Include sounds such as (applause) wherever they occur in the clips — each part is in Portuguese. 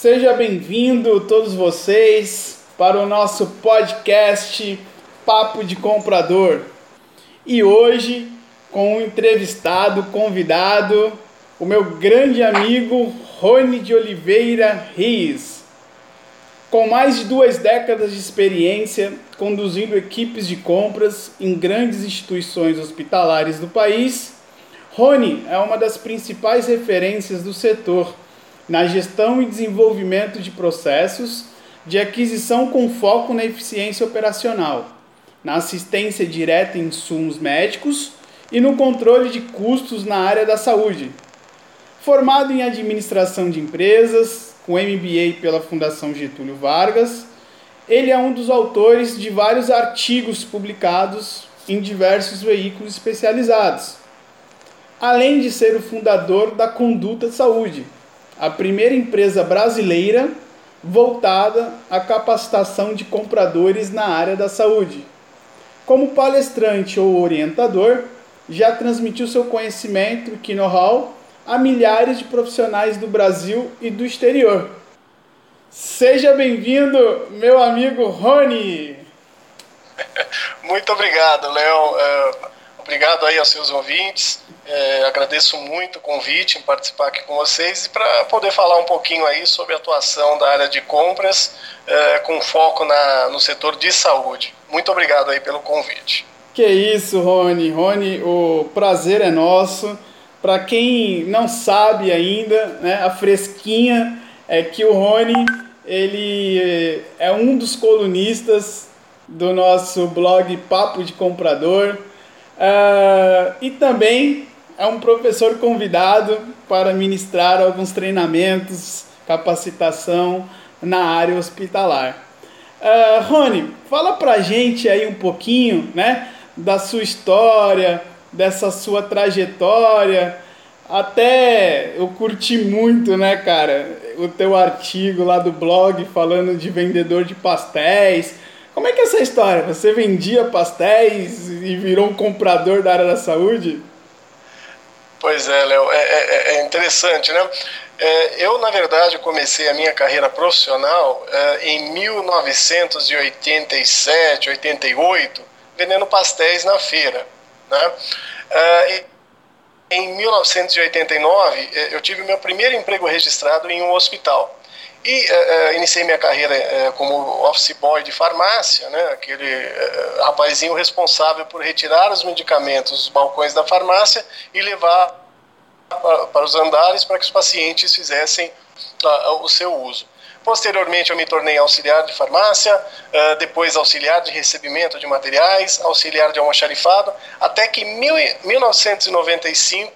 Seja bem-vindo todos vocês para o nosso podcast Papo de Comprador. E hoje com um entrevistado, convidado, o meu grande amigo Rony de Oliveira Riz. Com mais de duas décadas de experiência conduzindo equipes de compras em grandes instituições hospitalares do país, Rony é uma das principais referências do setor na gestão e desenvolvimento de processos de aquisição com foco na eficiência operacional, na assistência direta em insumos médicos e no controle de custos na área da saúde. Formado em administração de empresas, com MBA pela Fundação Getúlio Vargas, ele é um dos autores de vários artigos publicados em diversos veículos especializados, além de ser o fundador da Conduta Saúde, a primeira empresa brasileira voltada à capacitação de compradores na área da saúde. Como palestrante ou orientador, já transmitiu seu conhecimento e know-how a milhares de profissionais do Brasil e do exterior. Seja bem-vindo, meu amigo Rony. (laughs) Muito obrigado, Léo. Obrigado aí aos seus ouvintes. É, agradeço muito o convite em participar aqui com vocês e para poder falar um pouquinho aí sobre a atuação da área de compras é, com foco na, no setor de saúde. Muito obrigado aí pelo convite. Que isso, Rony. Rony, o prazer é nosso. Para quem não sabe ainda, né, a fresquinha é que o Rony ele é um dos colunistas do nosso blog Papo de Comprador uh, e também é um professor convidado para ministrar alguns treinamentos, capacitação na área hospitalar. Uh, Rony, fala pra gente aí um pouquinho, né, da sua história, dessa sua trajetória. Até eu curti muito, né, cara, o teu artigo lá do blog falando de vendedor de pastéis. Como é que é essa história? Você vendia pastéis e virou um comprador da área da saúde? Pois é, Léo, é, é, é, interessante, né? É, eu, na verdade, comecei a minha carreira profissional é, em 1987, 88, vendendo pastéis na feira. Né? É, em 1989, é, eu tive meu primeiro emprego registrado em um hospital. E uh, iniciei minha carreira uh, como office boy de farmácia, né, aquele uh, rapazinho responsável por retirar os medicamentos dos balcões da farmácia e levar para, os andares para que os pacientes fizessem o seu uso. Posteriormente, eu me tornei auxiliar de farmácia, depois auxiliar de recebimento de materiais, auxiliar de almoxarifado, até que em 1995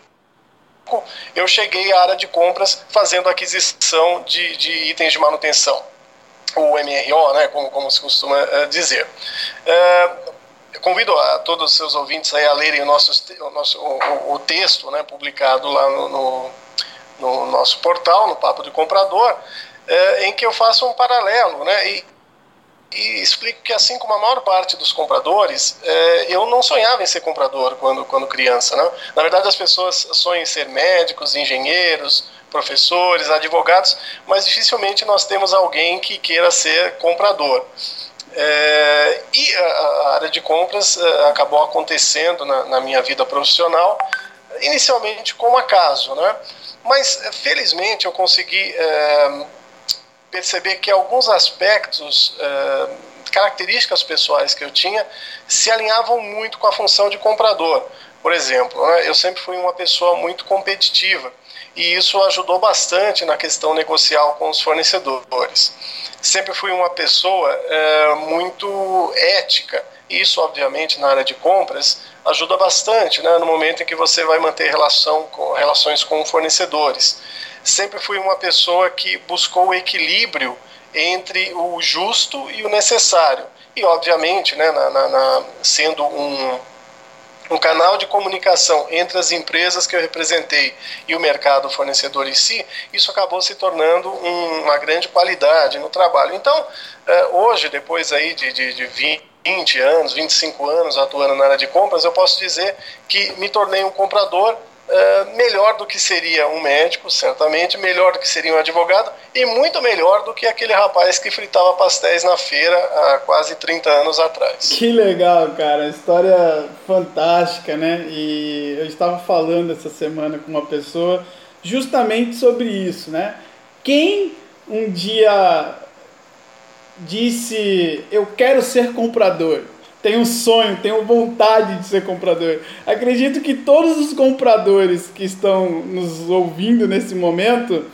eu cheguei à área de compras fazendo aquisição de, de itens de manutenção, o MRO, né, como, como se costuma uh, dizer. Uh, convido a todos os seus ouvintes a lerem o nosso, o, nosso, o, o texto né, publicado lá no, no, no, nosso portal, no Papo de Comprador, uh, em que eu faço um paralelo, né, e, e explico que assim como a maior parte dos compradores, é, eu não sonhava em ser comprador quando, quando criança. Né? Na verdade, as pessoas sonham em ser médicos, engenheiros, professores, advogados, mas dificilmente nós temos alguém que queira ser comprador. É, e a, a, área de compras é, acabou acontecendo na, na, minha vida profissional, inicialmente como acaso, né? mas felizmente eu consegui perceber que alguns aspectos, uh, características pessoais que eu tinha, se alinhavam muito com a função de comprador. Por exemplo, né, eu sempre fui uma pessoa muito competitiva e isso ajudou bastante na questão negocial com os fornecedores. Sempre fui uma pessoa uh, muito ética isso, obviamente, na área de compras ajuda bastante né, no momento em que você vai manter relação com, relações com fornecedores sempre fui uma pessoa que buscou o equilíbrio entre o justo e o necessário. E, obviamente, né, na, na, na, sendo um, um canal de comunicação entre as empresas que eu representei e o mercado fornecedor em si, isso acabou se tornando um, uma grande qualidade no trabalho. Então, eh, hoje, depois aí de, de, de 20 anos, 25 anos atuando na área de compras, eu posso dizer que me tornei um comprador é, melhor do que seria um médico, certamente, melhor do que seria um advogado e muito melhor do que aquele rapaz que fritava pastéis na feira há quase 30 anos atrás. Que legal, cara. História fantástica, né? E eu estava falando essa semana com uma pessoa justamente sobre isso, né? Quem um dia disse eu quero ser comprador tenho sonho, tenho vontade de ser comprador. Acredito que todos os compradores que estão nos ouvindo nesse momento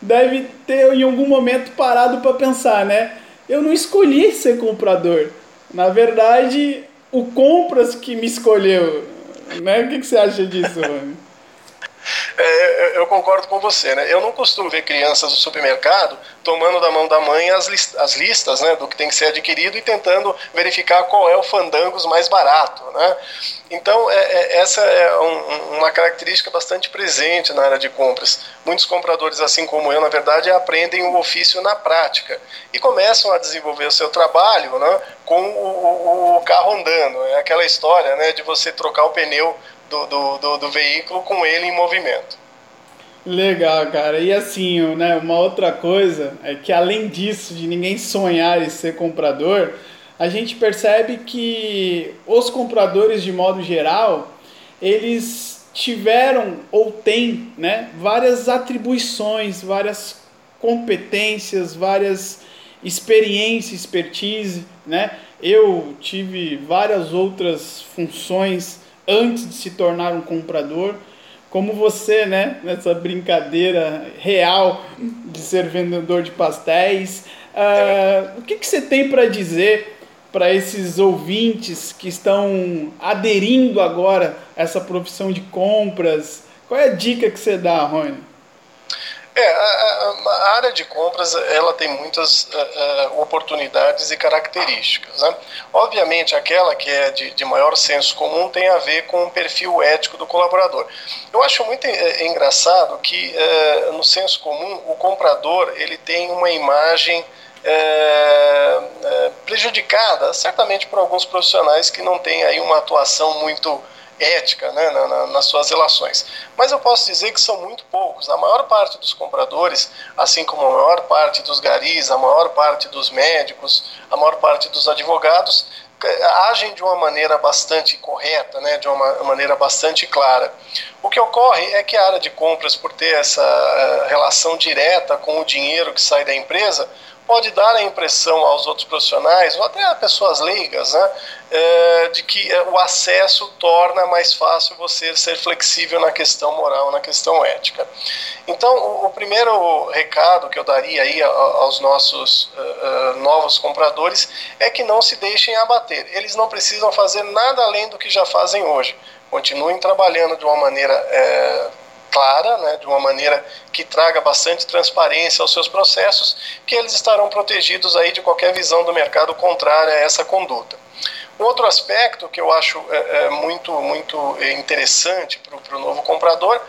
devem ter em algum momento parado para pensar, né? Eu não escolhi ser comprador. Na verdade, o compras que me escolheu. Né? O que, que você acha disso, (laughs) Rony? É, eu concordo com você, né? Eu não costumo ver crianças no supermercado tomando da mão da mãe as, list as listas, né, do que tem que ser adquirido e tentando verificar qual é o fandangos mais barato, né? Então, é, é, essa é um, uma característica bastante presente na área de compras. Muitos compradores, assim como eu, na verdade, aprendem o ofício na prática e começam a desenvolver o seu trabalho né, com o, o, o carro andando. É aquela história né, de você trocar o pneu do, do, do, do veículo com ele em movimento. Legal, cara. E assim, né, uma outra coisa é que além disso, de ninguém sonhar em ser comprador, a gente percebe que os compradores, de modo geral, eles tiveram ou têm né, várias atribuições, várias competências, várias experiências, expertise. Né? Eu tive várias outras funções antes de se tornar um comprador, como você, né, nessa brincadeira real de ser vendedor de pastéis. Uh, o que, que você tem para dizer para esses ouvintes que estão aderindo agora a essa profissão de compras? Qual é a dica que você dá, Rony? É, a, a, área de compras ela tem muitas uh, oportunidades e características. Né? Obviamente, aquela que é de, de, maior senso comum tem a ver com o perfil ético do colaborador. Eu acho muito engraçado que no senso comum o comprador ele tem uma imagem prejudicada, certamente por alguns profissionais que não têm aí uma atuação muito ética né, na, na, nas suas relações. Mas eu posso dizer que são muito poucos. A maior parte dos compradores, assim como a maior parte dos garis, a maior parte dos médicos, a maior parte dos advogados, agem de uma maneira bastante correta, né, de uma maneira bastante clara. O que ocorre é que a área de compras, por ter essa uh, relação direta com o dinheiro que sai da empresa, pode dar a impressão aos outros profissionais, ou até a pessoas leigas, né, é, de que é, o acesso torna mais fácil você ser flexível na questão moral, na questão ética. Então, o, primeiro recado que eu daria aí aos nossos uh, novos compradores é que não se deixem abater. Eles não precisam fazer nada além do que já fazem hoje. Continuem trabalhando de uma maneira é, clara, né, de uma maneira que traga bastante transparência aos seus processos, que eles estarão protegidos aí de qualquer visão do mercado contrária a essa conduta. Outro aspecto que eu acho é, é muito, muito interessante para o novo comprador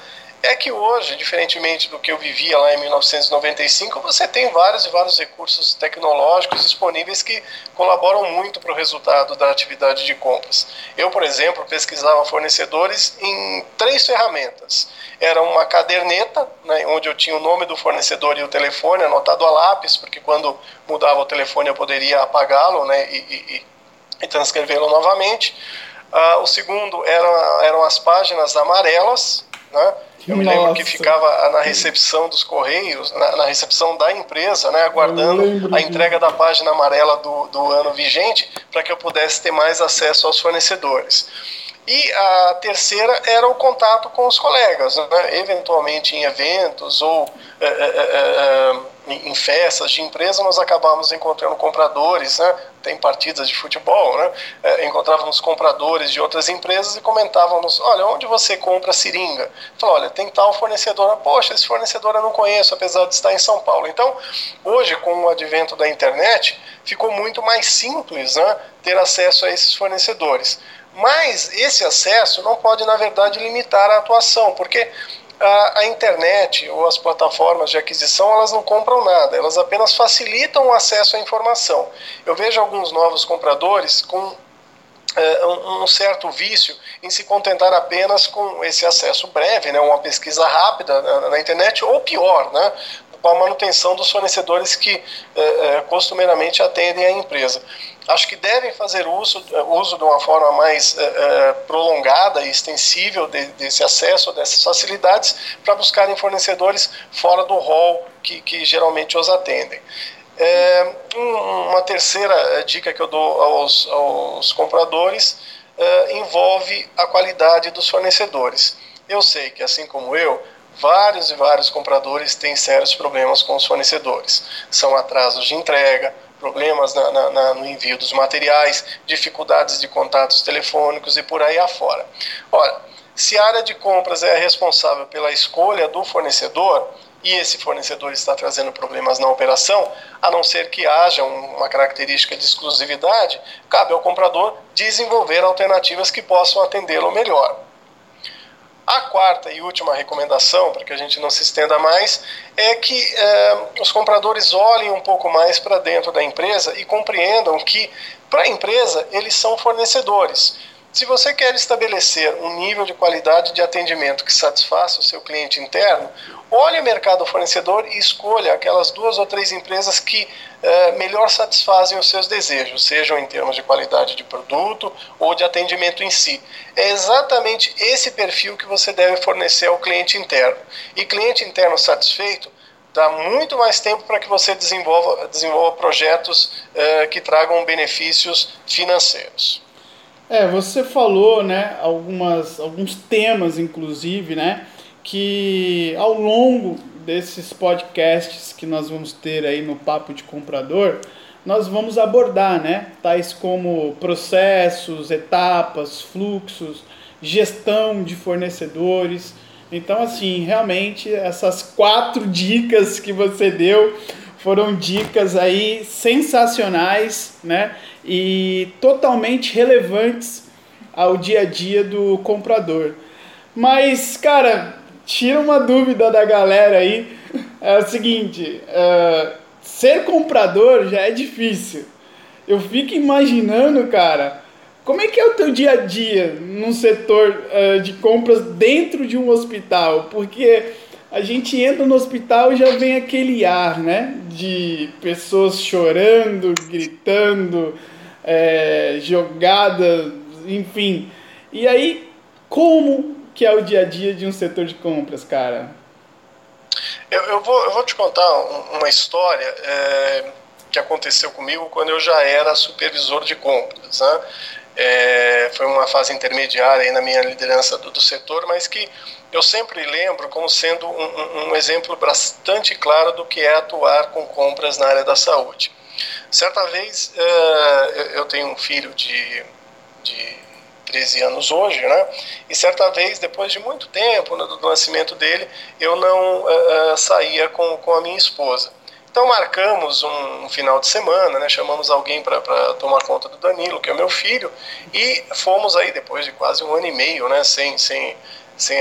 é que hoje, diferentemente do que eu vivia lá em 1995, você tem vários e vários recursos tecnológicos disponíveis que colaboram muito para o resultado da atividade de compras. Eu, por exemplo, pesquisava fornecedores em três ferramentas. Era uma caderneta, né, onde eu tinha o nome do fornecedor e o telefone anotado a lápis, porque quando mudava o telefone eu poderia apagá-lo né, e, e, e transcrevê-lo novamente. Uh, o segundo era, eram as páginas amarelas, né, eu me lembro que ficava na recepção dos Correios, na, na recepção da empresa, né, aguardando a entrega da página amarela do, do ano vigente, para que eu pudesse ter mais acesso aos fornecedores. E a terceira era o contato com os colegas, né? eventualmente em eventos ou é, é, é, em festas de empresa, nós acabávamos encontrando compradores, né? tem partidas de futebol, né? encontrávamos compradores de outras empresas e comentávamos, olha, onde você compra seringa? Falou, olha, tem tal fornecedor, poxa, esse fornecedor eu não conheço, apesar de estar em São Paulo. Então, hoje, com o advento da internet, ficou muito mais simples né? ter acesso a esses fornecedores. Mas esse acesso não pode, na verdade, limitar a atuação, porque a, a, internet ou as plataformas de aquisição elas não compram nada, elas apenas facilitam o acesso à informação. Eu vejo alguns novos compradores com é, um certo vício em se contentar apenas com esse acesso breve, né, uma pesquisa rápida na, na internet, ou pior, né, com a manutenção dos fornecedores que é, é, costumeiramente atendem a empresa. Acho que devem fazer uso, uso de uma forma mais é, prolongada e extensível de, desse acesso, dessas facilidades, para buscarem fornecedores fora do rol que, que geralmente os atendem. É, uma terceira dica que eu dou aos, aos compradores é, envolve a qualidade dos fornecedores. Eu sei que, assim como eu, vários e vários compradores têm sérios problemas com os fornecedores. São atrasos de entrega, problemas na, na, na, no envio dos materiais, dificuldades de contatos telefônicos e por aí afora. Ora, se a área de compras é responsável pela escolha do fornecedor, e esse fornecedor está trazendo problemas na operação, a não ser que haja uma característica de exclusividade, cabe ao comprador desenvolver alternativas que possam atendê-lo melhor. A quarta e última recomendação, para que a gente não se estenda mais, é que eh, os compradores olhem um pouco mais para dentro da empresa e compreendam que, para a empresa, eles são fornecedores. Se você quer estabelecer um nível de qualidade de atendimento que satisfaça o seu cliente interno, olhe o mercado fornecedor e escolha aquelas duas ou três empresas que eh, melhor satisfazem os seus desejos, sejam em termos de qualidade de produto ou de atendimento em si. É exatamente esse perfil que você deve fornecer ao cliente interno. E cliente interno satisfeito dá muito mais tempo para que você desenvolva, desenvolva projetos eh, que tragam benefícios financeiros. É, você falou, né, algumas, alguns temas, inclusive, né, que ao longo desses podcasts que nós vamos ter aí no Papo de Comprador, nós vamos abordar, né? Tais como processos, etapas, fluxos, gestão de fornecedores. Então, assim, realmente essas quatro (laughs) dicas que você deu foram dicas aí sensacionais, né? E totalmente relevantes ao dia a dia do comprador. Mas, cara, tira uma dúvida da galera aí. É o seguinte: uh, ser comprador já é difícil. Eu fico imaginando, cara, como é que é o teu dia a dia num setor uh, de compras dentro de um hospital? Porque a gente entra no hospital e já vem aquele ar, né? De pessoas chorando, gritando, é, jogadas, enfim. E aí, como que é o dia a dia de um setor de compras, cara? Eu, eu, vou, eu vou te contar uma história é, que aconteceu comigo quando eu já era supervisor de compras. Né? É, foi uma fase intermediária na minha liderança do, do, setor, mas que eu sempre lembro como sendo um, um, exemplo bastante claro do que é atuar com compras na área da saúde. Certa vez, é, eu tenho um filho de, de 13 anos hoje, né? E certa vez, depois de muito tempo né, do nascimento dele, eu não uh, uh, saía com, com a minha esposa. Então marcamos um, final de semana, né? Chamamos alguém para tomar conta do Danilo, que é o meu filho, e fomos aí depois de quase um ano e meio, né? Sem, sem, sem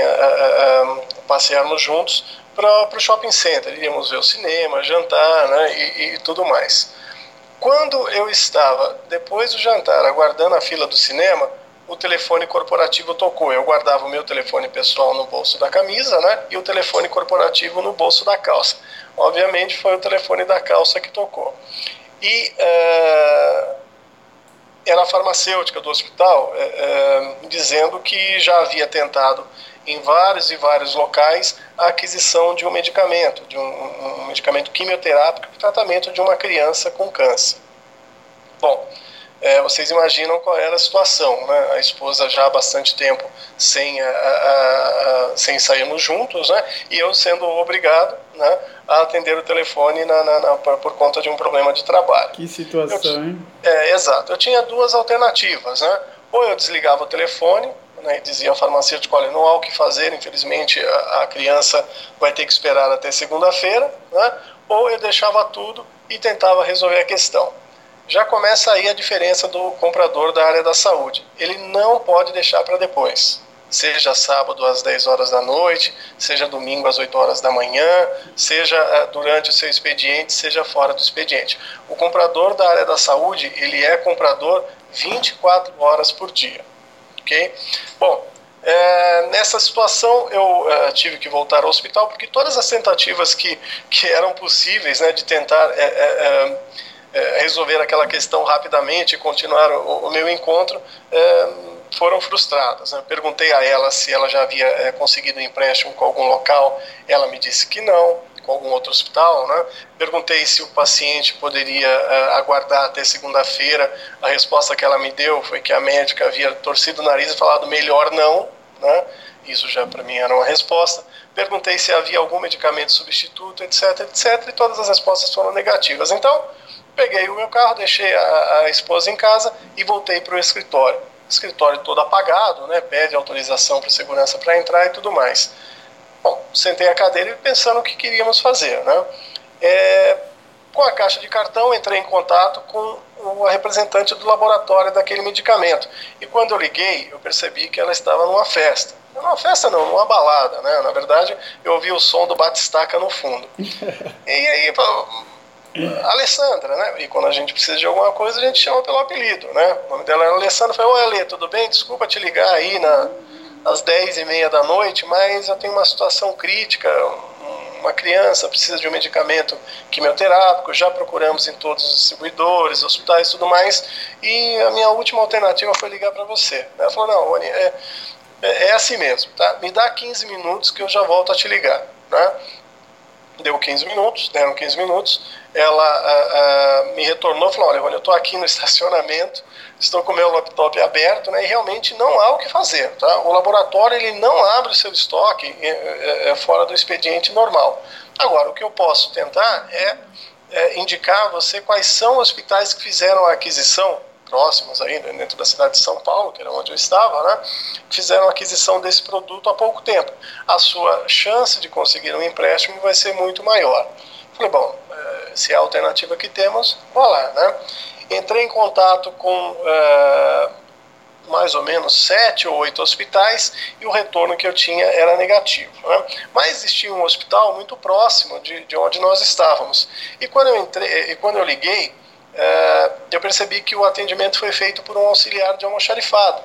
passearmos juntos para o shopping center. Iríamos ver o cinema, jantar, né? e, e tudo mais. Quando eu estava, depois do jantar, aguardando a fila do cinema, o telefone corporativo tocou. Eu guardava o meu telefone pessoal no bolso da camisa, né? E o telefone corporativo no bolso da calça. Obviamente foi o telefone da calça que tocou. E uh, era a farmacêutica do hospital uh, dizendo que já havia tentado em vários e vários locais a aquisição de um medicamento, de um, um medicamento quimioterápico para tratamento de uma criança com câncer. Bom, é, vocês imaginam qual era a situação, né? A esposa já há bastante tempo sem, a, a, a, sem sairmos juntos, né? E eu sendo obrigado, né, a atender o telefone na, na, na, por conta de um problema de trabalho. Que situação, eu, hein? É, exato. Eu tinha duas alternativas, né? Ou eu desligava o telefone, né, dizia ao farmacêutico, olha, não há o que fazer, infelizmente a, a criança vai ter que esperar até segunda-feira, né? Ou eu deixava tudo e tentava resolver a questão já começa aí a diferença do comprador da área da saúde. Ele não pode deixar para depois. Seja sábado às 10 horas da noite, seja domingo às 8 horas da manhã, seja eh, durante o seu expediente, seja fora do expediente. O comprador da área da saúde, ele é comprador 24 horas por dia. Ok? Bom, é, nessa situação eu é, tive que voltar ao hospital porque todas as tentativas que, que eram possíveis né, de tentar é, é, é resolver aquela questão rapidamente e continuar o, o meu encontro é, foram frustradas. Né? Perguntei a ela se ela já havia conseguido um empréstimo com algum local, ela me disse que não com algum outro hospital, né? Perguntei se o paciente poderia uh, aguardar até segunda-feira. A resposta que ela me deu foi que a médica havia torcido o nariz e falado melhor não, né? Isso já para mim era uma resposta. Perguntei se havia algum medicamento substituto, etc, etc, e todas as respostas foram negativas. Então, peguei o meu carro, deixei a, a esposa em casa e voltei para o escritório. Escritório todo apagado, né? Pede autorização para segurança para entrar e tudo mais. Bom, sentei a cadeira e pensando o que queríamos fazer, né? É, com a caixa de cartão, entrei em contato com o representante do laboratório daquele medicamento. E quando eu liguei, eu percebi que ela estava numa festa. Numa festa não, numa balada, né? Na verdade, eu ouvi o som do batistaca no fundo. (laughs) E aí, Alessandra, né? E quando a gente precisa de alguma coisa, a gente chama pelo apelido, né? O nome dela era Alessandra. Eu falei, oi Ale, tudo bem? Desculpa te ligar aí na às 10 e meia da noite, mas eu tenho uma situação crítica, uma criança precisa de um medicamento quimioterápico, já procuramos em todos os distribuidores, hospitais e tudo mais, e a minha última alternativa foi ligar para você. Ela falou, não, Rony, é, é, é, assim mesmo, tá? Me dá 15 minutos que eu já volto a te ligar, né? Deu 15 minutos, deram 15 minutos, ela me retornou e falou, olha, Rony, eu estou aqui no (laughs) estacionamento, estou com o meu laptop aberto, né, e realmente não há o que fazer. Tá? O laboratório ele não abre o seu estoque é, é, é fora do expediente normal. Agora, o que eu posso tentar é, é indicar a você quais são os hospitais que fizeram a aquisição, próximos ainda, dentro da cidade de São Paulo, que era onde eu estava, né, fizeram aquisição desse produto há pouco tempo. A sua chance de conseguir um empréstimo vai ser muito maior. Falei, bom, é, se é a alternativa que temos, vá lá, né? Entrei em contato com uh, mais ou menos sete ou oito hospitais e o retorno que eu tinha era negativo. Né? Mas existia um hospital muito próximo de, de onde nós estávamos. E quando eu, entrei, e quando eu liguei, uh, eu percebi que o atendimento foi feito por um auxiliar de almoxarifado.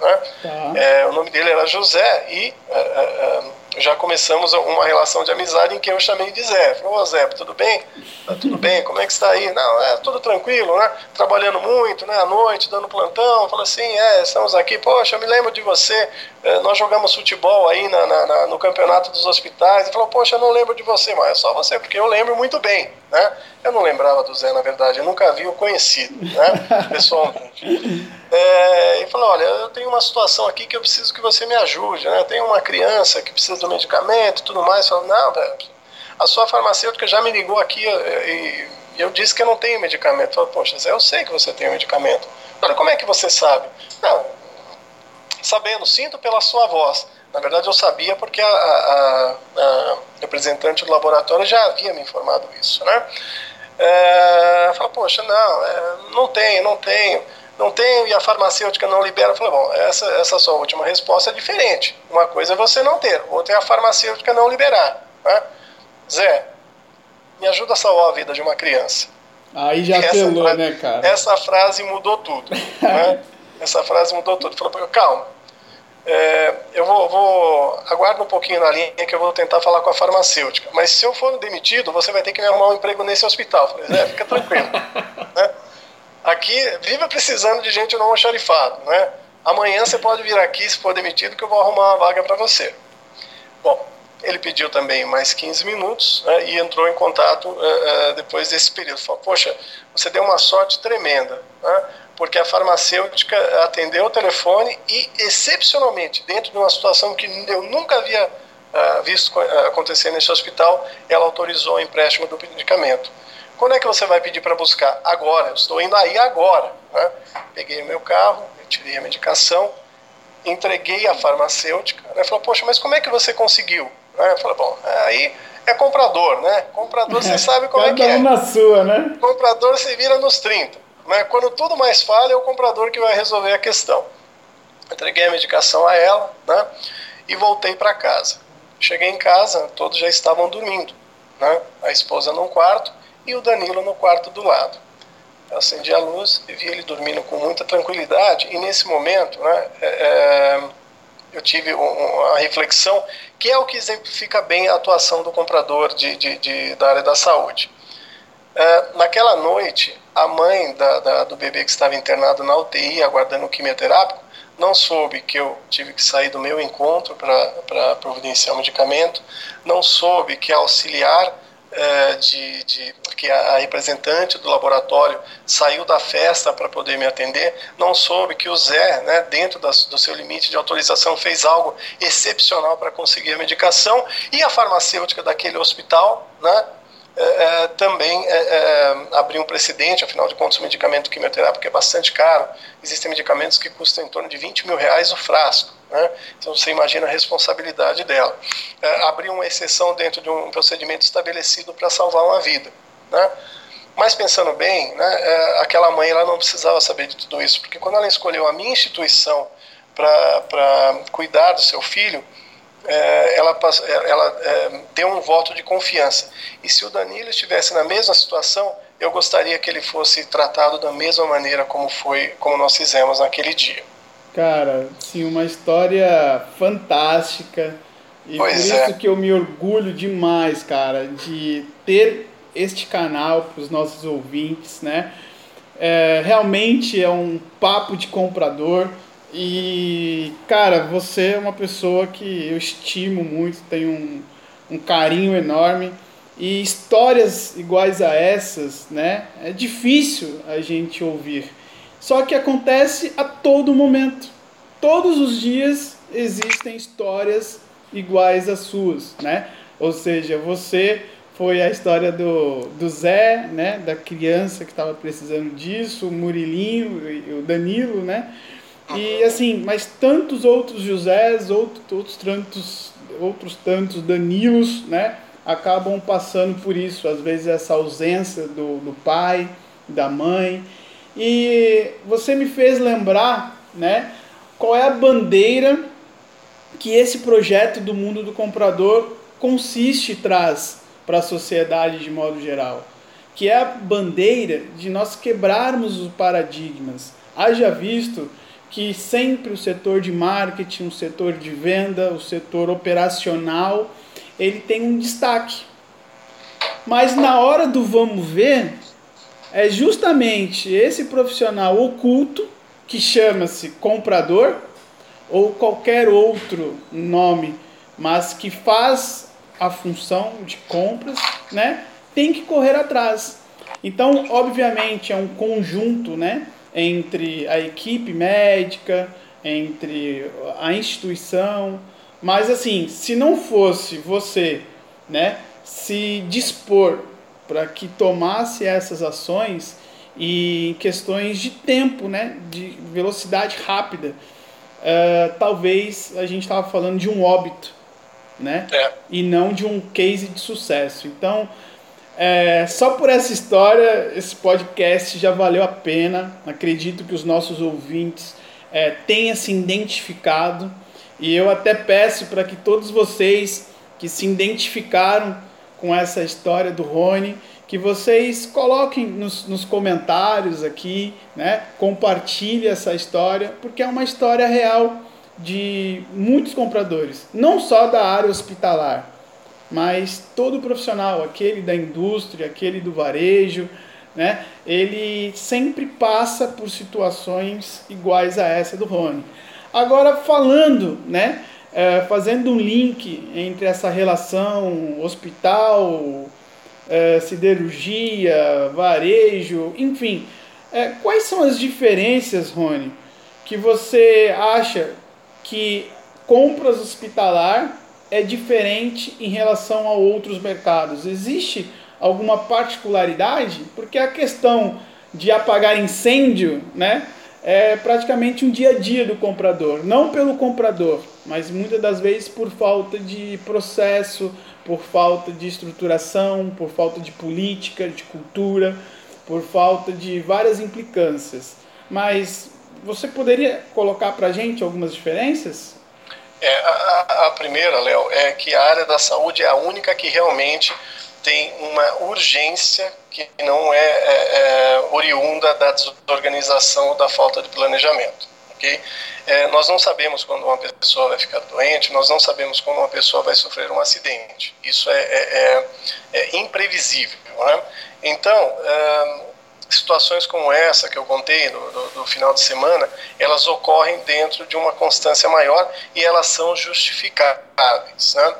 Né? Tá. É, o nome dele era José e uh, já começamos uma relação de amizade em que eu chamei de Zé. Falei, ô Zé, tudo bem? Tá tudo bem, como é que está aí? Não, é tudo tranquilo, né? Trabalhando muito, né? À noite, dando plantão. Falei assim, é, estamos aqui. Poxa, eu me lembro de você. É, nós jogamos futebol aí na, na, na, no campeonato dos hospitais. Ele falou, poxa, eu não lembro de você, mas é só você, porque eu lembro muito bem, né? Eu não lembrava do Zé, na verdade, eu nunca vi o conhecido, né? Pessoalmente. É, e falou, olha, eu tenho uma situação aqui que eu preciso que você me ajude, né? Tem uma criança que precisa do medicamento tudo mais. Falou, não, a sua farmacêutica já me ligou aqui e, eu disse que eu não tenho medicamento. Falei, poxa, Zé, eu sei que você tem um medicamento. Olha, como é que você sabe? Não, sabendo, sinto pela sua voz. Na verdade, eu sabia porque a, a, a representante do laboratório já havia me informado isso, né? É, fala, poxa, não, é, não tenho, não tenho não tenho e a farmacêutica não libera. Eu falei, bom, essa, essa sua última resposta é diferente. Uma coisa é você não ter, outra é a farmacêutica não liberar. Né? Zé, me ajuda a salvar a vida de uma criança. Aí já apelou, né, cara? Essa frase mudou tudo. né? (laughs) Essa frase mudou tudo. Falou, calma, é, eu vou, vou aguarda um pouquinho na linha que eu vou tentar falar com a farmacêutica. Mas se eu for demitido, você vai ter que me arrumar um emprego nesse hospital. Falei, Zé, fica tranquilo. (laughs) né? Aqui viva precisando de gente não almoxarifado, né? Amanhã você pode vir aqui, se for demitido, que eu vou arrumar uma vaga para você. Bom, ele pediu também mais 15 minutos né, e entrou em contato uh, uh, depois desse período. Falou, poxa, você deu uma sorte tremenda, né, porque a farmacêutica atendeu o telefone e, excepcionalmente, dentro de uma situação que eu nunca havia uh, visto acontecer nesse hospital, ela autorizou o empréstimo do medicamento. Quando é que você vai pedir para buscar? Agora, eu estou indo aí agora. Né? Peguei o meu carro, tirei a medicação, entreguei a farmacêutica. Né? Falou, poxa, mas como é que você conseguiu? Né? Falei, bom, aí é comprador, né? Comprador você (laughs) sabe como é que é. na sua, né? Comprador se vira nos 30. Né? Quando tudo mais falha, é o comprador que vai resolver a questão. Entreguei a medicação a ela né? e voltei para casa. Cheguei em casa, todos já estavam dormindo. Né? A esposa num quarto e o Danilo no quarto do lado. Eu acendi a luz e vi ele dormindo com muita tranquilidade. E nesse momento, né, é, é eu tive uma reflexão que é o que exemplifica bem a atuação do comprador de, de, de da área da saúde. É, naquela noite, a mãe da, da, do bebê que estava internado na UTI, aguardando o quimioterápico, não soube que eu tive que sair do meu encontro para providenciar o medicamento, não soube que auxiliar é, de, de, que a representante do laboratório saiu da festa para poder me atender, não soube que o Zé, né, dentro das, do seu limite de autorização, fez algo excepcional para conseguir a medicação, e a farmacêutica daquele hospital, né, é, é, também é, é, abriu um precedente, afinal de contas o medicamento quimioterápico é bastante caro, existem medicamentos que custam em torno de 20 mil reais o frasco, né? então você imagina a responsabilidade dela. É, abriu uma exceção dentro de um procedimento estabelecido para salvar uma vida. Né? Mas pensando bem, né, é, aquela mãe ela não precisava saber de tudo isso, porque quando ela escolheu a minha instituição para cuidar do seu filho, é, ela, é, ela é, deu um voto de confiança. E se o Danilo estivesse na mesma situação, eu gostaria que ele fosse tratado da mesma maneira como foi, como nós fizemos naquele dia. Cara, sim, uma história fantástica. E pois por isso é. que eu me orgulho demais, cara, de ter este canal para os nossos ouvintes, né? É, realmente é um papo de comprador e, cara, você é uma pessoa que eu estimo muito, tenho um, um carinho enorme. E histórias iguais a essas, né? É difícil a gente ouvir. Só que acontece a todo momento. Todos os dias existem histórias iguais às suas, né? Ou seja, você foi a história do, do Zé, né? Da criança que estava precisando disso, o Murilinho, o Danilo, né? E assim, mas tantos outros Josés, outros, outros tantos, outros tantos Danilos, né? Acabam passando por isso, às vezes essa ausência do, do pai, da mãe. E você me fez lembrar, né? Qual é a bandeira que esse projeto do mundo do comprador consiste traz para a sociedade de modo geral, que é a bandeira de nós quebrarmos os paradigmas. Haja visto que sempre o setor de marketing, o setor de venda, o setor operacional, ele tem um destaque. Mas na hora do vamos ver, é justamente esse profissional oculto que chama-se comprador ou qualquer outro nome, mas que faz a função de compras, né? Tem que correr atrás. Então, obviamente, é um conjunto, né? entre a equipe médica, entre a instituição. Mas assim, se não fosse você, né, se dispor para que tomasse essas ações e em questões de tempo, né, de velocidade rápida, uh, talvez a gente estava falando de um óbito, né, é. e não de um case de sucesso. Então, é, só por essa história, esse podcast já valeu a pena. Acredito que os nossos ouvintes é, tenham se identificado. E eu até peço para que todos vocês que se identificaram com essa história do Rony, que vocês coloquem nos, nos comentários aqui, né? compartilhe essa história, porque é uma história real de muitos compradores, não só da área hospitalar, mas todo profissional, aquele da indústria, aquele do varejo, né, ele sempre passa por situações iguais a essa do Rony. Agora, falando, né, é, fazendo um link entre essa relação hospital, é, siderurgia, varejo, enfim, é, quais são as diferenças, Rony, que você acha que compras hospitalar é diferente em relação a outros mercados? Existe alguma particularidade? Porque a questão de apagar incêndio, né, é praticamente um dia a dia do comprador, não pelo comprador, mas muitas das vezes por falta de processo, por falta de estruturação, por falta de política, de cultura, por falta de várias implicâncias. Mas você poderia colocar para gente algumas diferenças? É, a, a primeira, Léo, é que a área da saúde é a única que realmente tem uma urgência que não é, é, é oriunda da desorganização ou da falta de planejamento. Okay? É, nós não sabemos quando uma pessoa vai ficar doente, nós não sabemos quando uma pessoa vai sofrer um acidente. Isso é, é, é, é imprevisível. Né? Então, situações como essa que eu contei no, final de semana, elas ocorrem dentro de uma constância maior e elas são justificáveis. Né?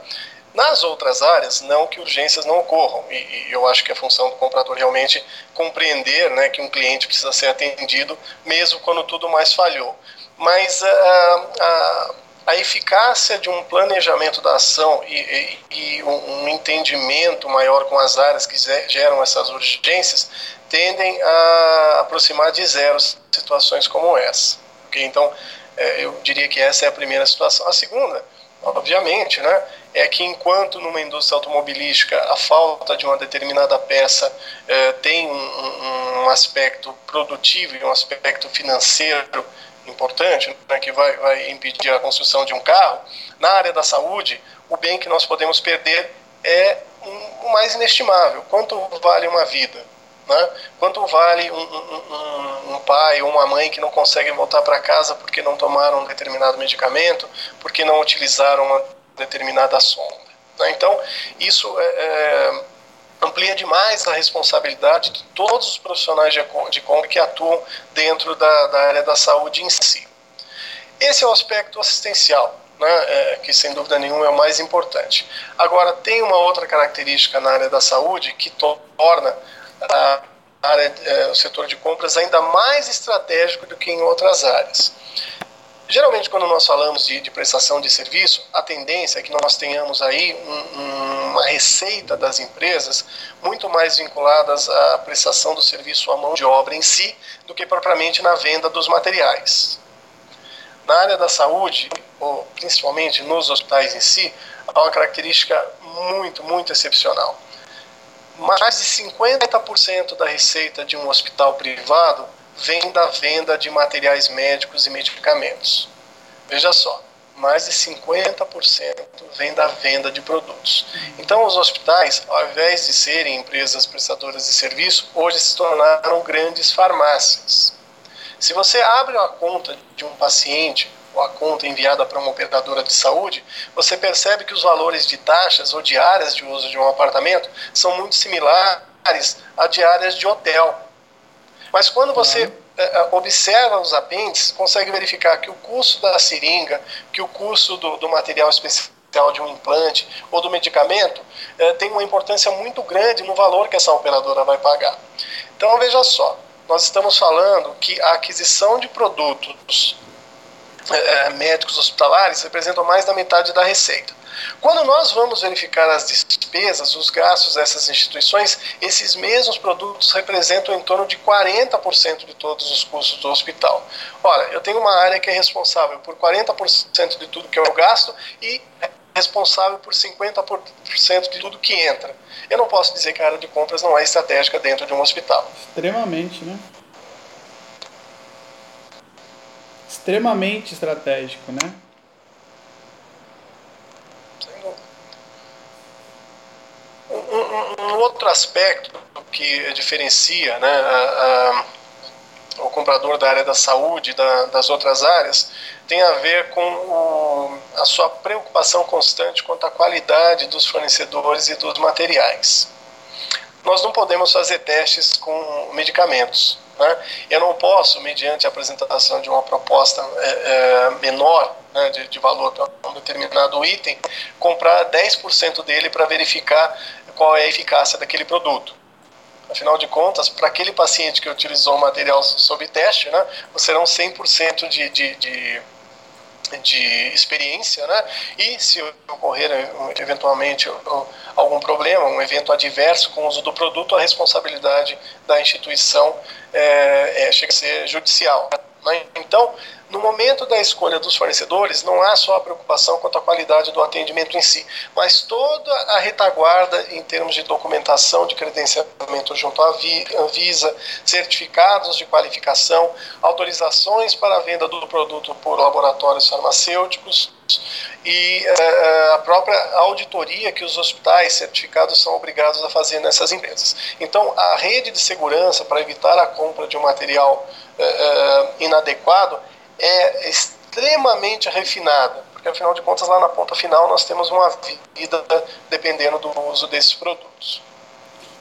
Nas outras áreas, não que urgências não ocorram, e, e, eu acho que a função do comprador realmente compreender né, que um cliente precisa ser atendido, mesmo quando tudo mais falhou. Mas a, ah, a, a eficácia de um planejamento da ação e, e, e um, um, entendimento maior com as áreas que geram essas urgências tendem a aproximar de zero situações como essa. Okay? Então, é, eu diria que essa é a primeira situação. A segunda, obviamente, né, é que enquanto numa indústria automobilística a falta de uma determinada peça eh, tem um, um, aspecto produtivo e um aspecto financeiro importante, né, que vai, vai impedir a construção de um carro, na área da saúde, o bem que nós podemos perder é o mais inestimável. Quanto vale uma vida? Né? Quanto vale um, um, um, pai ou uma mãe que não conseguem voltar para casa porque não tomaram um determinado medicamento, porque não utilizaram uma determinada sonda. Né? Então, isso é, é, amplia demais a responsabilidade de todos os profissionais de, compra que atuam dentro da, da, área da saúde em si. Esse é o aspecto assistencial, né, é, que sem dúvida nenhuma é o mais importante. Agora, tem uma outra característica na área da saúde que torna a área, é, o setor de compras ainda mais estratégico do que em outras áreas. Geralmente, quando nós falamos de, de, prestação de serviço, a tendência é que nós tenhamos aí um, uma receita das empresas muito mais vinculadas à prestação do serviço à mão de obra em si do que propriamente na venda dos materiais. Na área da saúde, ou principalmente nos hospitais em si, há uma característica muito, muito excepcional. Mais de 50% da receita de um hospital privado vem da venda de materiais médicos e medicamentos. Veja só, mais de 50% vem da venda de produtos. Então, os hospitais, ao invés de serem empresas prestadoras de serviço, hoje se tornaram grandes farmácias. Se você abre a conta de um paciente ou a conta enviada para uma operadora de saúde, você percebe que os valores de taxas ou diárias de uso de um apartamento são muito similares a diárias de hotel. Mas quando você uhum. observa os apêndices, consegue verificar que o custo da seringa, que o custo do, do material especial de um implante ou do medicamento eh, tem uma importância muito grande no valor que essa operadora vai pagar. Então veja só, nós estamos falando que a aquisição de produtos eh, médicos hospitalares representam mais da metade da receita. Quando nós vamos verificar as despesas, os gastos dessas instituições, esses mesmos produtos representam em torno de 40% de todos os custos do hospital. Ora, eu tenho uma área que é responsável por 40% de tudo que eu gasto e responsável por 50% de tudo que entra. Eu não posso dizer que a área de compras não é estratégica dentro de um hospital. Extremamente, né? Extremamente estratégico, né? Um, um, outro aspecto que diferencia né, a, a, o comprador da área da saúde da, das outras áreas tem a ver com o, a sua preocupação constante quanto à qualidade dos fornecedores e dos materiais. Nós não podemos fazer testes com medicamentos. Né? Eu não posso, mediante a apresentação de uma proposta é, é, menor né, de, de, valor para um determinado item, comprar 10% dele para verificar qual é a eficácia daquele produto. Afinal de contas, para aquele paciente que utilizou o material sob teste, né, serão 100% de, de, de, de experiência, né, e se ocorrer eventualmente algum problema, um evento adverso com o uso do produto, a responsabilidade da instituição é, é, chega a ser judicial. Né? Então, no momento da escolha dos fornecedores, não há só a preocupação quanto à qualidade do atendimento em si, mas toda a retaguarda em termos de documentação, de credenciamento junto à Anvisa, certificados de qualificação, autorizações para a venda do produto por laboratórios farmacêuticos e uh, a própria auditoria que os hospitais certificados são obrigados a fazer nessas empresas. Então, a rede de segurança para evitar a compra de um material uh, inadequado é extremamente refinada, porque afinal de contas lá na ponta final nós temos uma vida dependendo do uso desses produtos.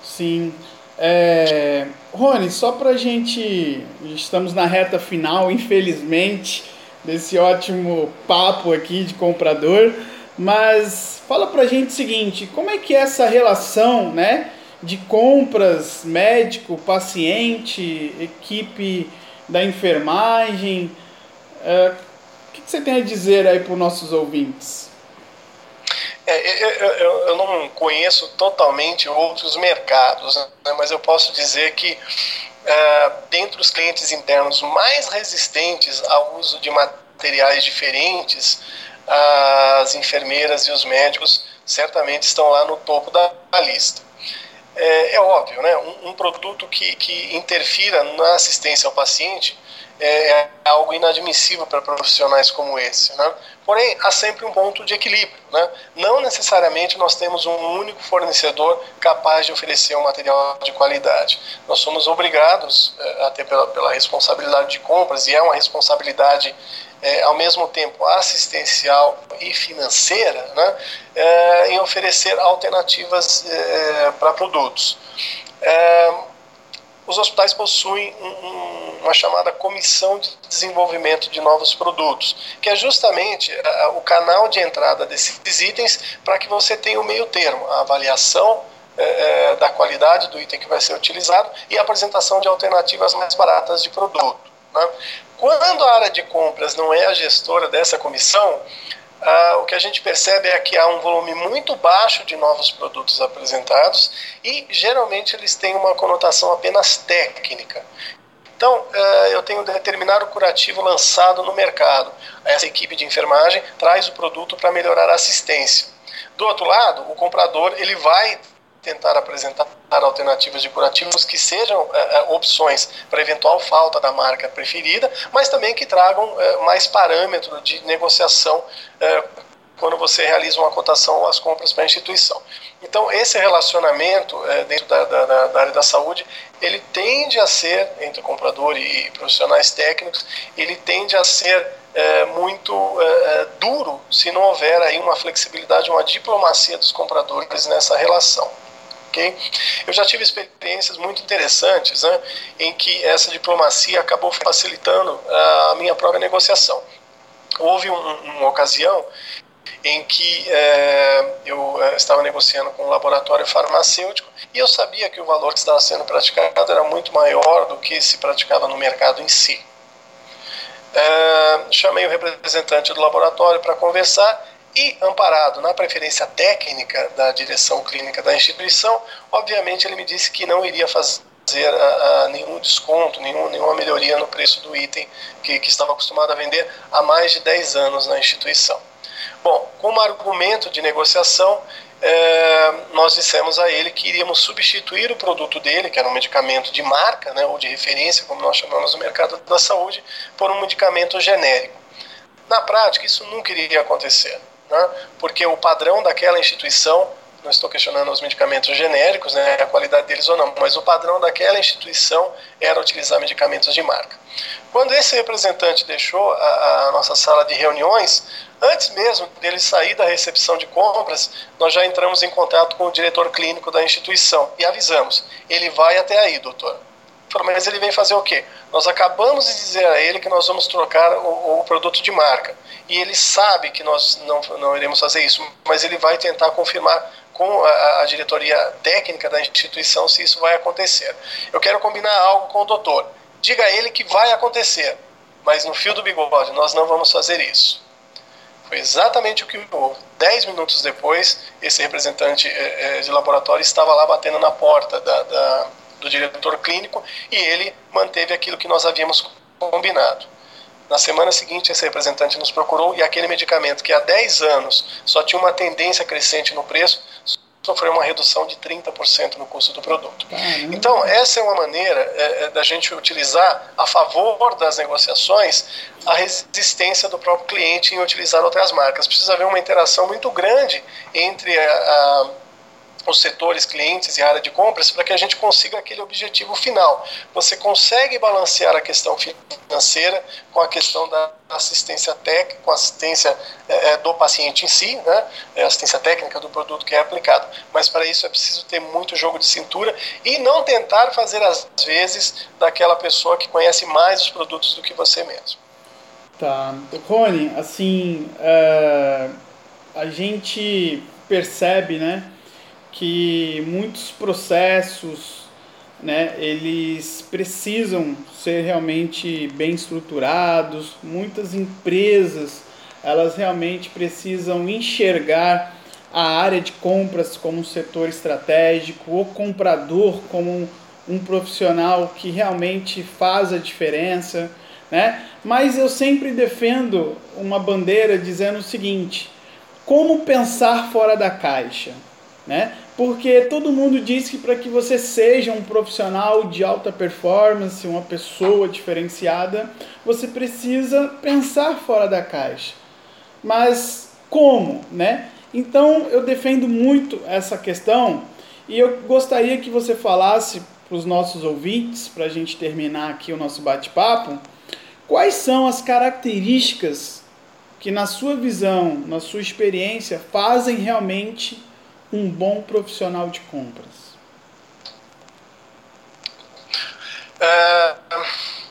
Sim. É... Rony, só para a gente. Estamos na reta final, infelizmente, desse ótimo papo aqui de comprador, mas fala para a gente o seguinte: como é que é essa relação né, de compras, médico, paciente, equipe da enfermagem? É, o que você tem a dizer aí para os nossos ouvintes? É, eu, eu, eu, não conheço totalmente outros mercados, né, mas eu posso dizer que é, dentre os clientes internos mais resistentes ao uso de materiais diferentes, as enfermeiras e os médicos certamente estão lá no topo da, da lista. É, é, óbvio, né? Um, um produto que, que interfira na assistência ao paciente é, é algo inadmissível para profissionais como esse. Né? Porém, há sempre um ponto de equilíbrio. Né? Não necessariamente nós temos um único fornecedor capaz de oferecer um material de qualidade. Nós somos obrigados, até pela, pela responsabilidade de compras, e é uma responsabilidade é, ao mesmo tempo assistencial e financeira, né, é, em oferecer alternativas é, para produtos. É, os hospitais possuem um, uma chamada Comissão de Desenvolvimento de Novos Produtos, que é justamente uh, o canal de entrada desses itens para que você tenha o meio termo, a avaliação uh, da qualidade do item que vai ser utilizado e a apresentação de alternativas mais baratas de produto. Né? Quando a área de compras não é a gestora dessa comissão, ah, o que a gente percebe é que há um volume muito baixo de novos produtos apresentados e geralmente eles têm uma conotação apenas técnica. Então, ah, eu tenho um determinado curativo lançado no mercado. Essa equipe de enfermagem traz o produto para melhorar a assistência. Do outro lado, o comprador ele vai tentar apresentar alternativas de curativos que sejam é, opções para eventual falta da marca preferida, mas também que tragam é, mais parâmetro de negociação é, quando você realiza uma cotação ou as compras para a instituição. Então, esse relacionamento dentro da, da, da, área da saúde, ele tende a ser, entre comprador e profissionais técnicos, ele tende a ser é, muito é, duro se não houver aí uma flexibilidade, uma diplomacia dos compradores nessa relação. Eu já tive experiências muito interessantes né, em que essa diplomacia acabou facilitando a minha própria negociação. Houve um, uma ocasião em que é, eu é, estava negociando com um laboratório farmacêutico e eu sabia que o valor que estava sendo praticado era muito maior do que se praticava no mercado em si. É, chamei o representante do laboratório para conversar e amparado na preferência técnica da direção clínica da instituição, obviamente ele me disse que não iria fazer a, a nenhum desconto, nenhum, nenhuma melhoria no preço do item que, que estava acostumado a vender há mais de 10 anos na instituição. Bom, como argumento de negociação, é, nós dissemos a ele que iríamos substituir o produto dele, que era um medicamento de marca, né, ou de referência, como nós chamamos no mercado da saúde, por um medicamento genérico. Na prática, isso nunca iria acontecer né? porque o padrão daquela instituição, não estou questionando os medicamentos genéricos, né, a qualidade deles ou não, mas o padrão daquela instituição era utilizar medicamentos de marca. Quando esse representante deixou a, a nossa sala de reuniões, antes mesmo dele sair da recepção de compras, nós já entramos em contato com o diretor clínico da instituição e avisamos: ele vai até aí, doutor mas ele vem fazer o quê? Nós acabamos de dizer a ele que nós vamos trocar o, o produto de marca. E ele sabe que nós não, não iremos fazer isso, mas ele vai tentar confirmar com a, a, diretoria técnica da instituição se isso vai acontecer. Eu quero combinar algo com o doutor. Diga a ele que vai acontecer, mas no fio do bigode nós não vamos fazer isso. Foi exatamente o que houve. Dez minutos depois, esse representante é, de laboratório estava lá batendo na porta da, da do diretor clínico e ele manteve aquilo que nós havíamos combinado. Na semana seguinte, esse representante nos procurou e aquele medicamento que há 10 anos só tinha uma tendência crescente no preço, sofreu uma redução de 30% no custo do produto. Então, essa é uma maneira é, é, da gente utilizar a favor das negociações a resistência do próprio cliente em utilizar outras marcas. Precisa haver uma interação muito grande entre a, a os setores, clientes e área de compras para que a gente consiga aquele objetivo final. Você consegue balancear a questão financeira com a questão da assistência técnica, com a assistência é, do paciente em si, né, é, assistência técnica do produto que é aplicado. Mas para isso é preciso ter muito jogo de cintura e não tentar fazer às vezes daquela pessoa que conhece mais os produtos do que você mesmo. Tá, Rony, assim, uh, a gente percebe, né? Que muitos processos né, eles precisam ser realmente bem estruturados, muitas empresas elas realmente precisam enxergar a área de compras como um setor estratégico, o comprador como um profissional que realmente faz a diferença, né? Mas eu sempre defendo uma bandeira dizendo o seguinte: como pensar fora da caixa? Né? Porque todo mundo diz que para que você seja um profissional de alta performance, uma pessoa diferenciada, você precisa pensar fora da caixa. Mas como, né? Então eu defendo muito essa questão e eu gostaria que você falasse para os nossos ouvintes, para a gente terminar aqui o nosso bate-papo, quais são as características que, na sua visão, na sua experiência, fazem realmente um bom profissional de compras? É,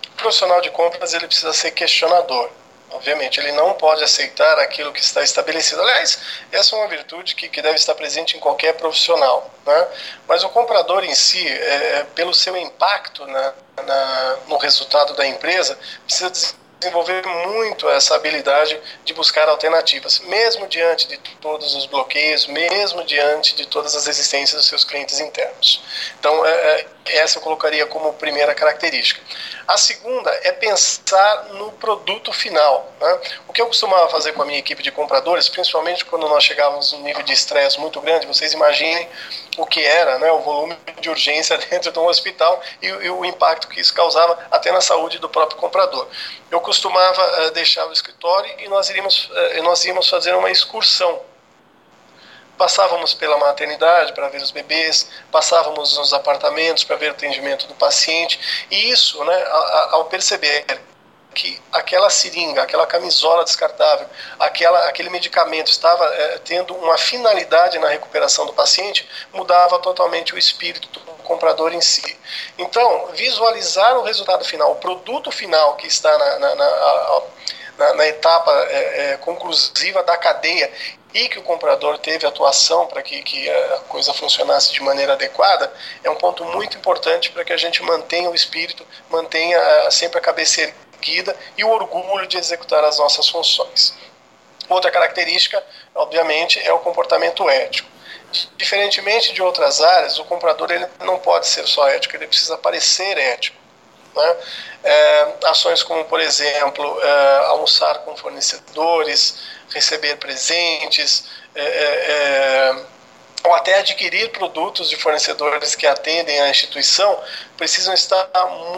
o profissional de compras ele precisa ser questionador. Obviamente, ele não pode aceitar aquilo que está estabelecido. Aliás, essa é uma virtude que, que deve estar presente em qualquer profissional. Né? Mas o comprador em si, é, pelo seu impacto na, na, no resultado da empresa, precisa desenvolver muito essa habilidade de buscar alternativas, mesmo diante de todos os bloqueios, mesmo diante de todas as resistências dos seus clientes internos. Então, é, é essa eu colocaria como primeira característica. A segunda é pensar no produto final. Né? O que eu costumava fazer com a minha equipe de compradores, principalmente quando nós chegávamos num nível de estresse muito grande, vocês imaginem o que era né, o volume de urgência (laughs) dentro de um hospital e, e o impacto que isso causava até na saúde do próprio comprador. Eu costumava uh, deixar o escritório e nós iríamos, uh, nós íamos fazer uma excursão passávamos pela maternidade para ver os bebês, passávamos nos apartamentos para ver o atendimento do paciente, e isso, né, ao perceber que aquela seringa, aquela camisola descartável, aquela, aquele medicamento estava é, tendo uma finalidade na recuperação do paciente, mudava totalmente o espírito do comprador em si. Então, visualizar o resultado final, o produto final que está na, na, na, na, etapa é, é, conclusiva da cadeia e que o comprador teve atuação para que, que a coisa funcionasse de maneira adequada, é um ponto muito importante para que a gente mantenha o espírito, mantenha sempre a cabeça erguida e o orgulho de executar as nossas funções. Outra característica, obviamente, é o comportamento ético. Diferentemente de outras áreas, o comprador ele não pode ser só ético, ele precisa parecer ético. Né? É, ações como, por exemplo, é, almoçar com fornecedores, receber presentes, é, é, é, ou até adquirir produtos de fornecedores que atendem à instituição, precisam estar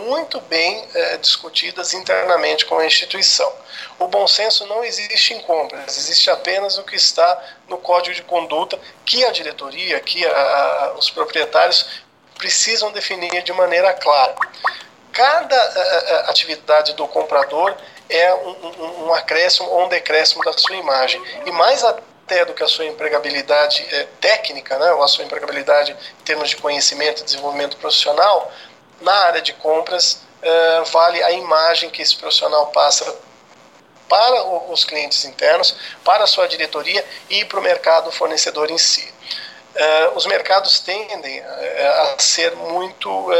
muito bem é, discutidas internamente com a instituição. O bom senso não existe em compras, existe apenas o que está no código de conduta que a diretoria, que a, a, os proprietários precisam definir de maneira clara. Cada a, atividade do comprador é um, um, um acréscimo ou um decréscimo da sua imagem. E mais até do que a sua empregabilidade técnica, né, ou a sua empregabilidade em termos de conhecimento e desenvolvimento profissional, na área de compras, vale a imagem que esse profissional passa para os clientes internos, para a sua diretoria e para o mercado fornecedor em si. Os mercados tendem a ser muito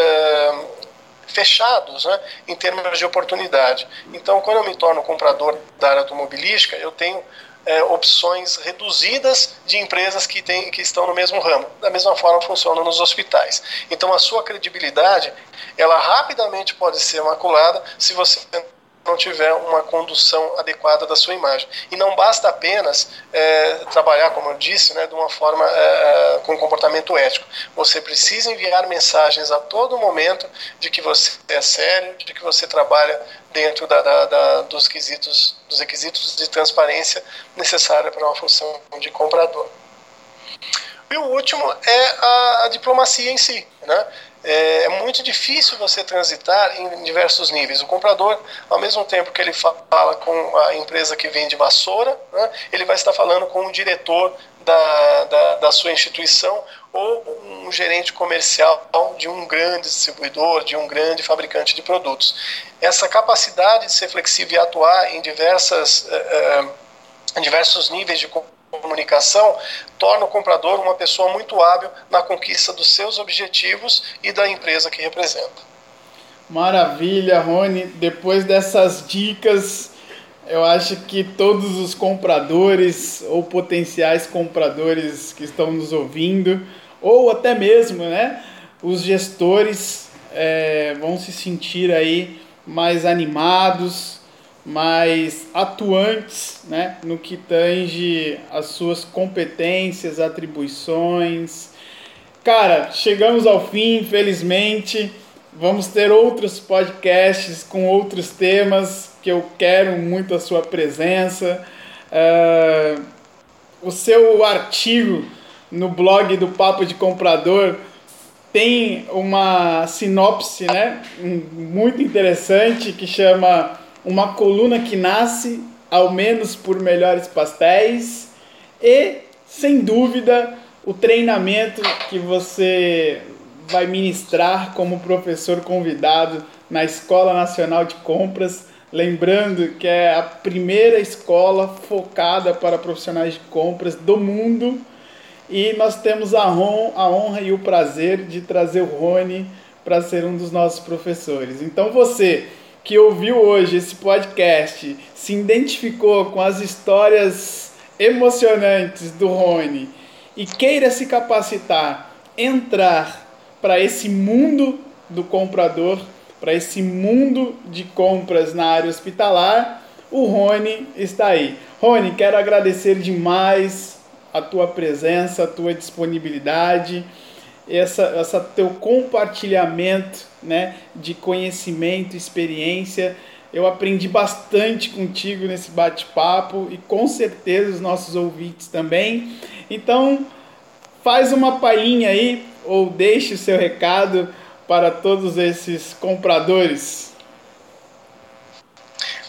fechados né, em termos de oportunidade. Então, quando eu me torno comprador da área automobilística, eu tenho é, opções reduzidas de empresas que, tem, que estão no mesmo ramo. Da mesma forma funciona nos hospitais. Então, a sua credibilidade, ela rapidamente pode ser maculada se você não tiver uma condução adequada da sua imagem. E não basta apenas é, trabalhar, como eu disse, né, de uma forma é, com comportamento ético. Você precisa enviar mensagens a todo momento de que você é sério, de que você trabalha dentro da, da, da, dos, quesitos, dos requisitos de transparência necessária para uma função de comprador. E o último é a, a diplomacia em si. Né? É, é, muito difícil você transitar em diversos níveis. O comprador, ao mesmo tempo que ele fala com a empresa que vende vassoura, né, ele vai estar falando com o diretor da, da, da, sua instituição ou um gerente comercial de um grande distribuidor, de um grande fabricante de produtos. Essa capacidade de ser flexível e atuar em, diversas, eh, eh, diversos níveis de comunicação torna o comprador uma pessoa muito hábil na conquista dos seus objetivos e da empresa que representa. Maravilha, Rony. Depois dessas dicas, eu acho que todos os compradores ou potenciais compradores que estão nos ouvindo, ou até mesmo, né, os gestores é, vão se sentir aí mais animados, mais atuantes né, no que tange as suas competências, atribuições. Cara, chegamos ao fim, infelizmente. Vamos ter outros podcasts com outros temas que eu quero muito a sua presença. Uh, o seu artigo no blog do Papo de Comprador tem uma sinopse né, muito interessante que chama uma coluna que nasce ao menos por melhores pastéis e, sem dúvida, o treinamento que você vai ministrar como professor convidado na Escola Nacional de Compras. Lembrando que é a primeira escola focada para profissionais de compras do mundo. E nós temos a honra e o prazer de trazer o Rony para ser um dos nossos professores. Então você que ouviu hoje esse podcast se identificou com as histórias emocionantes do Rony e queira se capacitar, entrar para esse mundo do comprador, para esse mundo de compras na área hospitalar, o Rony está aí. Rony, quero agradecer demais a tua presença, a tua disponibilidade essa, essa teu compartilhamento né, de conhecimento, experiência. Eu aprendi bastante contigo nesse bate-papo e com certeza os nossos ouvintes também. Então, faz uma palhinha aí ou deixe o seu recado para todos esses compradores.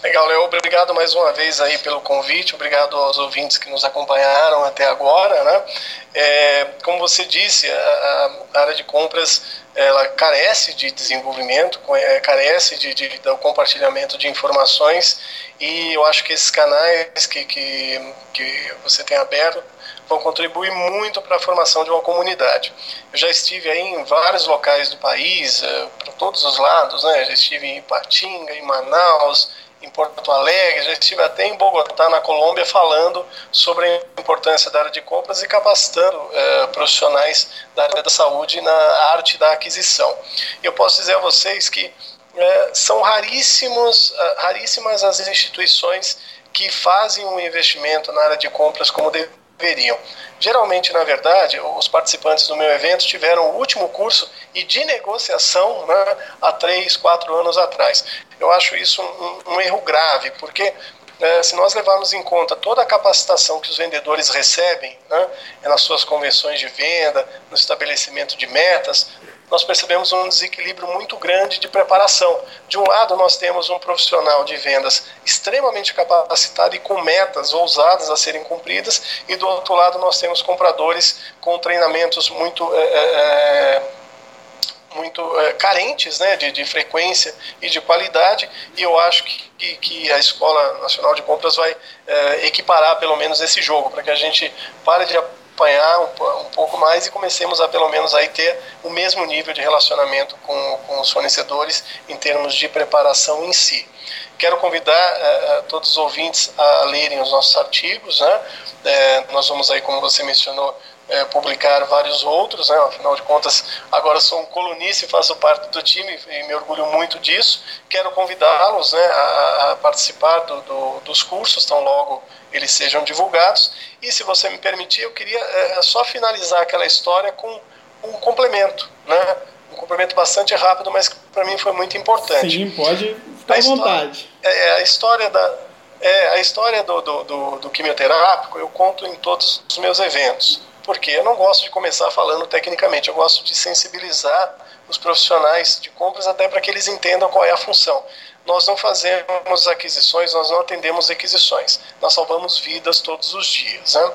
Legal, Léo. Obrigado mais uma vez aí pelo convite. Obrigado aos ouvintes que nos acompanharam até agora. Né? É, como você disse, a, a, área de compras ela carece de desenvolvimento, é, carece de, de, do compartilhamento de informações e eu acho que esses canais que, que, que você tem aberto vão contribuir muito para a formação de uma comunidade. Eu já estive aí em vários locais do país, é, para todos os lados, né? já estive em Ipatinga, em Manaus, em Porto Alegre, já estive até em Bogotá, na Colômbia, falando sobre a importância da área de compras e capacitando é, profissionais da área da saúde na arte da aquisição. Eu posso dizer a vocês que é, são raríssimos, é, raríssimas as instituições que fazem um investimento na área de compras como deveriam. Geralmente, na verdade, os participantes do meu evento tiveram o último curso e de negociação né, há três, quatro anos atrás. Eu acho isso um, um erro grave, porque é, se nós levarmos em conta toda a capacitação que os vendedores recebem né, nas suas convenções de venda, no estabelecimento de metas, nós percebemos um desequilíbrio muito grande de preparação. De um lado, nós temos um profissional de vendas extremamente capacitado e com metas ousadas a serem cumpridas, e do outro lado, nós temos compradores com treinamentos muito. É, é, muito é, carentes né, de, de, frequência e de qualidade, e eu acho que, que a Escola Nacional de Compras vai equiparar pelo menos esse jogo, para que a gente pare de acompanhar um, um, pouco mais e comecemos a pelo menos aí ter o mesmo nível de relacionamento com, com os fornecedores em termos de preparação em si. Quero convidar uh, todos os ouvintes a lerem os nossos artigos. Né? Uh, nós vamos aí, como você mencionou, é, publicar vários outros, né? afinal de contas, agora sou um colunista e faço parte do time e me orgulho muito disso. Quero convidá-los né, a, a, participar do, do, dos cursos, tão logo eles sejam divulgados. E se você me permitir, eu queria é, só finalizar aquela história com um complemento, né? um complemento bastante rápido, mas que para mim foi muito importante. Sim, pode ficar à vontade. É, a história da, é, a história do, do, do, do quimioterápico eu conto em todos os meus eventos. Porque eu não gosto de começar falando tecnicamente, eu gosto de sensibilizar os profissionais de compras até para que eles entendam qual é a função. Nós não fazemos aquisições, nós não atendemos requisições, nós salvamos vidas todos os dias. Né?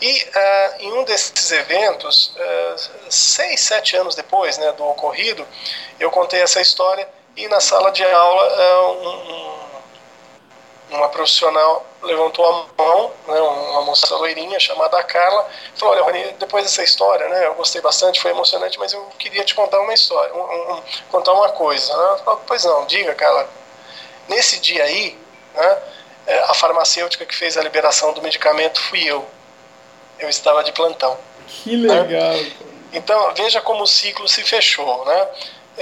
E uh, em um desses eventos, uh, seis, sete anos depois né, do ocorrido, eu contei essa história e na sala de aula uh, um, uma profissional levantou a mão, né, uma moça loirinha chamada Carla, falou, olha, Rony, depois dessa história, né, eu gostei bastante, foi emocionante, mas eu queria te contar uma história, um, um, contar uma coisa. Né? Falei, pois não, diga, Carla. Nesse dia aí, né, é, a farmacêutica que fez a liberação do medicamento fui eu. Eu estava de plantão. Que legal. Né? Então, veja como o ciclo se fechou, né?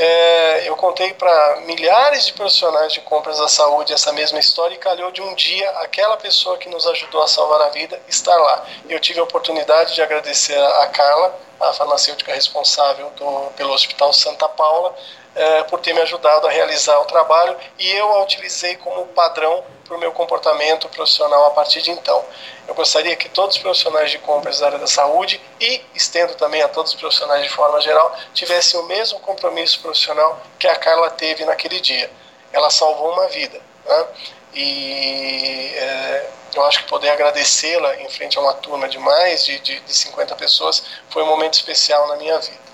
É, eu contei para milhares de profissionais de compras da saúde essa mesma história e calhou de um dia aquela pessoa que nos ajudou a salvar a vida estar lá. Eu tive a oportunidade de agradecer a Carla, a farmacêutica responsável do, pelo Hospital Santa Paula, é, por ter me ajudado a realizar o trabalho e eu a utilizei como padrão para o meu comportamento profissional a partir de então. Eu gostaria que todos os profissionais de compras da área da saúde e estendo também a todos os profissionais de forma geral tivessem o mesmo compromisso profissional que a Carla teve naquele dia. Ela salvou uma vida. Né? E é, eu acho que poder agradecê-la em frente a uma turma de mais de, de, de 50 pessoas foi um momento especial na minha vida.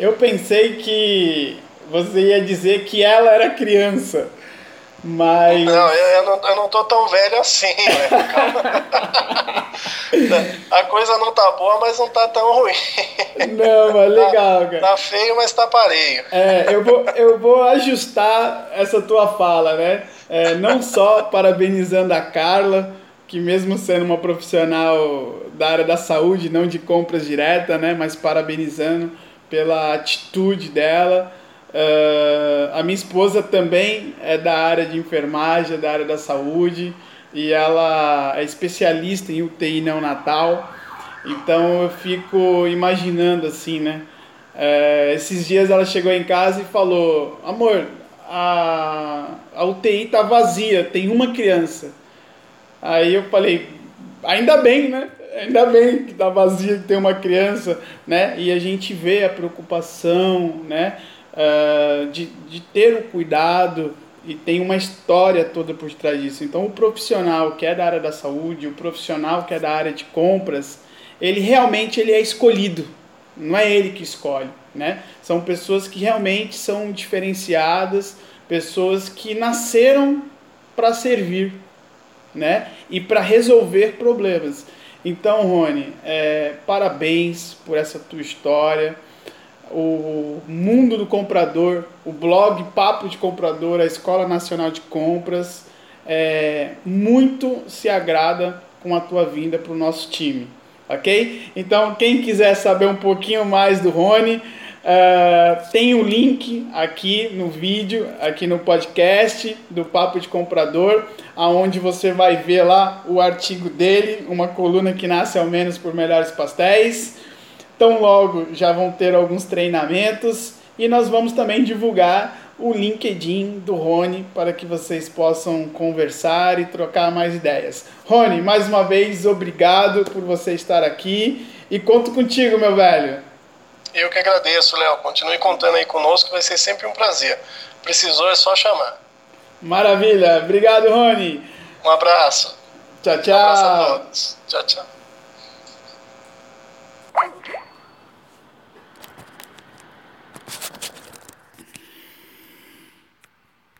Eu pensei que você ia dizer que ela era criança. Mas. Não, eu, não, eu não tô tão velho assim, né? (laughs) (laughs) A coisa não tá boa, mas não tá tão ruim. Não, mas legal, tá, cara. Tá feio, mas tá pareio. É, eu vou, eu vou ajustar essa tua fala, né? É, não só parabenizando a Carla, que mesmo sendo uma profissional da área da saúde, não de compras direta, né? Mas parabenizando pela atitude dela Uh, a minha esposa também é da área de enfermagem, da área da saúde, e ela é especialista em UTI neonatal. Então eu fico imaginando assim, né? Uh, esses dias ela chegou em casa e falou: Amor, a, a UTI tá vazia, tem uma criança. Aí eu falei: Ainda bem, né? Ainda bem que tá vazia, que tem uma criança, né? E a gente vê a preocupação, né? Uh, de, de ter o cuidado e tem uma história toda por trás disso. Então, o profissional que é da área da saúde, o profissional que é da área de compras, ele realmente ele é escolhido, não é ele que escolhe, né? São pessoas que realmente são diferenciadas, pessoas que nasceram para servir, né? E para resolver problemas. Então, Rony, é, parabéns por essa tua história o Mundo do Comprador, o blog Papo de Comprador, a Escola Nacional de Compras, é, muito se agrada com a tua vinda para o nosso time, ok? Então, quem quiser saber um pouquinho mais do Rony, uh, tem o um link aqui no vídeo, aqui no podcast do Papo de Comprador, aonde você vai ver lá o artigo dele, uma coluna que nasce ao menos por melhores pastéis. Tão logo já vão ter alguns treinamentos e nós vamos também divulgar o LinkedIn do Rony para que vocês possam conversar e trocar mais ideias. Rony, mais uma vez, obrigado por você estar aqui e conto contigo, meu velho. Eu que agradeço, Léo. Continue contando aí conosco, vai ser sempre um prazer. Precisou é só chamar. Maravilha. Obrigado, Rony. Um abraço. Tchau, tchau. Um abraço a todos. Tchau, tchau. Thank you.